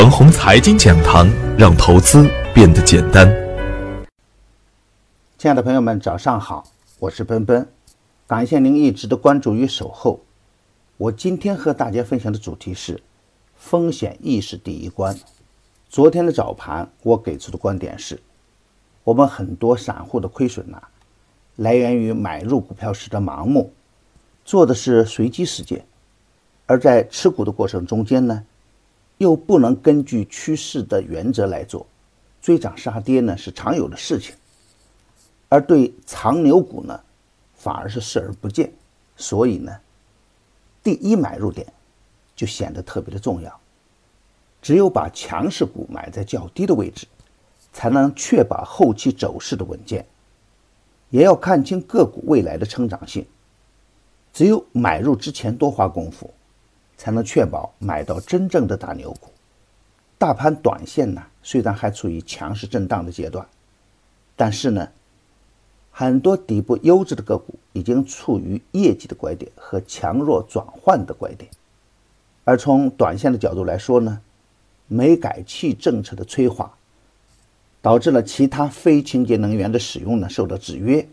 程红财经讲堂，让投资变得简单。亲爱的朋友们，早上好，我是奔奔，感谢您一直的关注与守候。我今天和大家分享的主题是风险意识第一关。昨天的早盘，我给出的观点是，我们很多散户的亏损呐，来源于买入股票时的盲目，做的是随机事件。而在持股的过程中间呢，又不能根据趋势的原则来做，追涨杀跌呢是常有的事情，而对长牛股呢，反而是视而不见，所以呢，第一买入点就显得特别的重要。只有把强势股买在较低的位置，才能确保后期走势的稳健，也要看清个股未来的成长性。只有买入之前多花功夫。才能确保买到真正的大牛股。大盘短线呢，虽然还处于强势震荡的阶段，但是呢，很多底部优质的个股已经处于业绩的拐点和强弱转换的拐点。而从短线的角度来说呢，煤改气政策的催化，导致了其他非清洁能源的使用呢受到制约。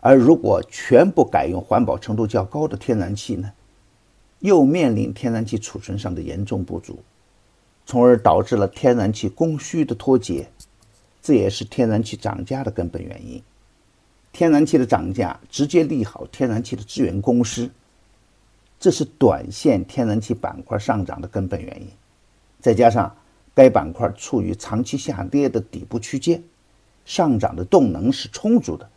而如果全部改用环保程度较高的天然气呢？又面临天然气储存上的严重不足，从而导致了天然气供需的脱节，这也是天然气涨价的根本原因。天然气的涨价直接利好天然气的资源公司，这是短线天然气板块上涨的根本原因。再加上该板块处于长期下跌的底部区间，上涨的动能是充足的，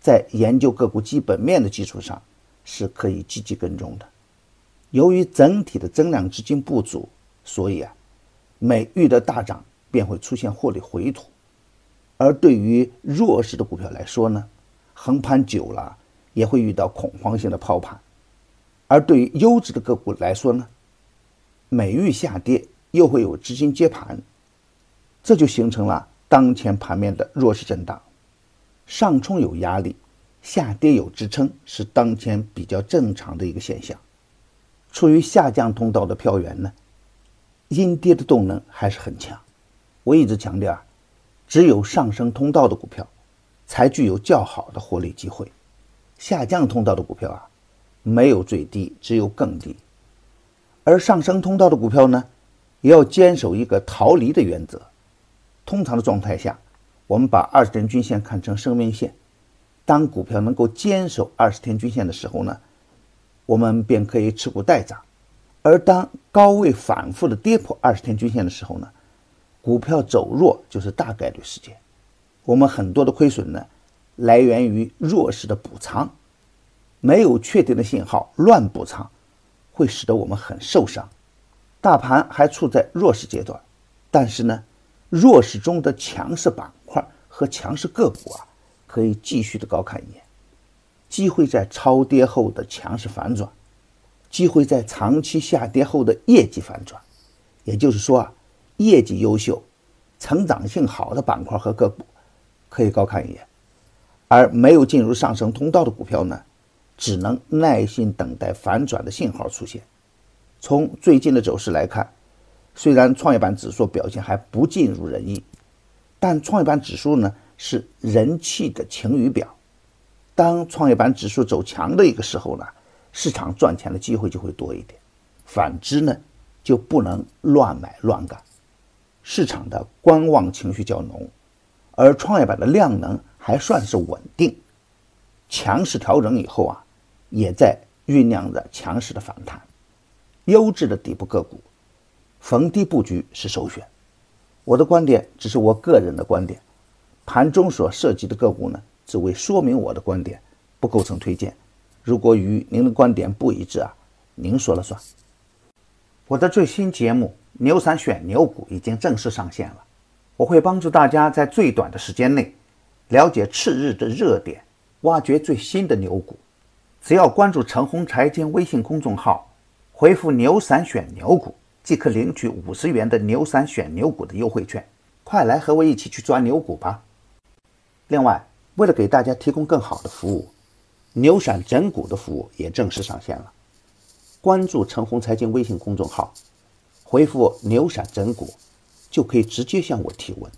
在研究个股基本面的基础上，是可以积极跟踪的。由于整体的增量资金不足，所以啊，每遇的大涨便会出现获利回吐。而对于弱势的股票来说呢，横盘久了也会遇到恐慌性的抛盘；而对于优质的个股来说呢，每遇下跌又会有资金接盘，这就形成了当前盘面的弱势震荡，上冲有压力，下跌有支撑，是当前比较正常的一个现象。处于下降通道的票源呢，阴跌的动能还是很强。我一直强调啊，只有上升通道的股票，才具有较好的获利机会。下降通道的股票啊，没有最低，只有更低。而上升通道的股票呢，也要坚守一个逃离的原则。通常的状态下，我们把二十天均线看成生命线。当股票能够坚守二十天均线的时候呢？我们便可以持股待涨，而当高位反复的跌破二十天均线的时候呢，股票走弱就是大概率事件。我们很多的亏损呢，来源于弱势的补仓，没有确定的信号乱补仓，会使得我们很受伤。大盘还处在弱势阶段，但是呢，弱势中的强势板块和强势个股啊，可以继续的高看一眼。机会在超跌后的强势反转，机会在长期下跌后的业绩反转。也就是说啊，业绩优秀、成长性好的板块和个股可以高看一眼，而没有进入上升通道的股票呢，只能耐心等待反转的信号出现。从最近的走势来看，虽然创业板指数表现还不尽如人意，但创业板指数呢是人气的晴雨表。当创业板指数走强的一个时候呢，市场赚钱的机会就会多一点；反之呢，就不能乱买乱干。市场的观望情绪较浓，而创业板的量能还算是稳定，强势调整以后啊，也在酝酿着强势的反弹。优质的底部个股，逢低布局是首选。我的观点只是我个人的观点，盘中所涉及的个股呢？只为说明我的观点，不构成推荐。如果与您的观点不一致啊，您说了算。我的最新节目《牛散选牛股》已经正式上线了，我会帮助大家在最短的时间内了解次日的热点，挖掘最新的牛股。只要关注陈红财经微信公众号，回复“牛散选牛股”，即可领取五十元的“牛散选牛股”的优惠券。快来和我一起去抓牛股吧！另外。为了给大家提供更好的服务，牛散整股的服务也正式上线了。关注陈红财经微信公众号，回复“牛闪整股”，就可以直接向我提问。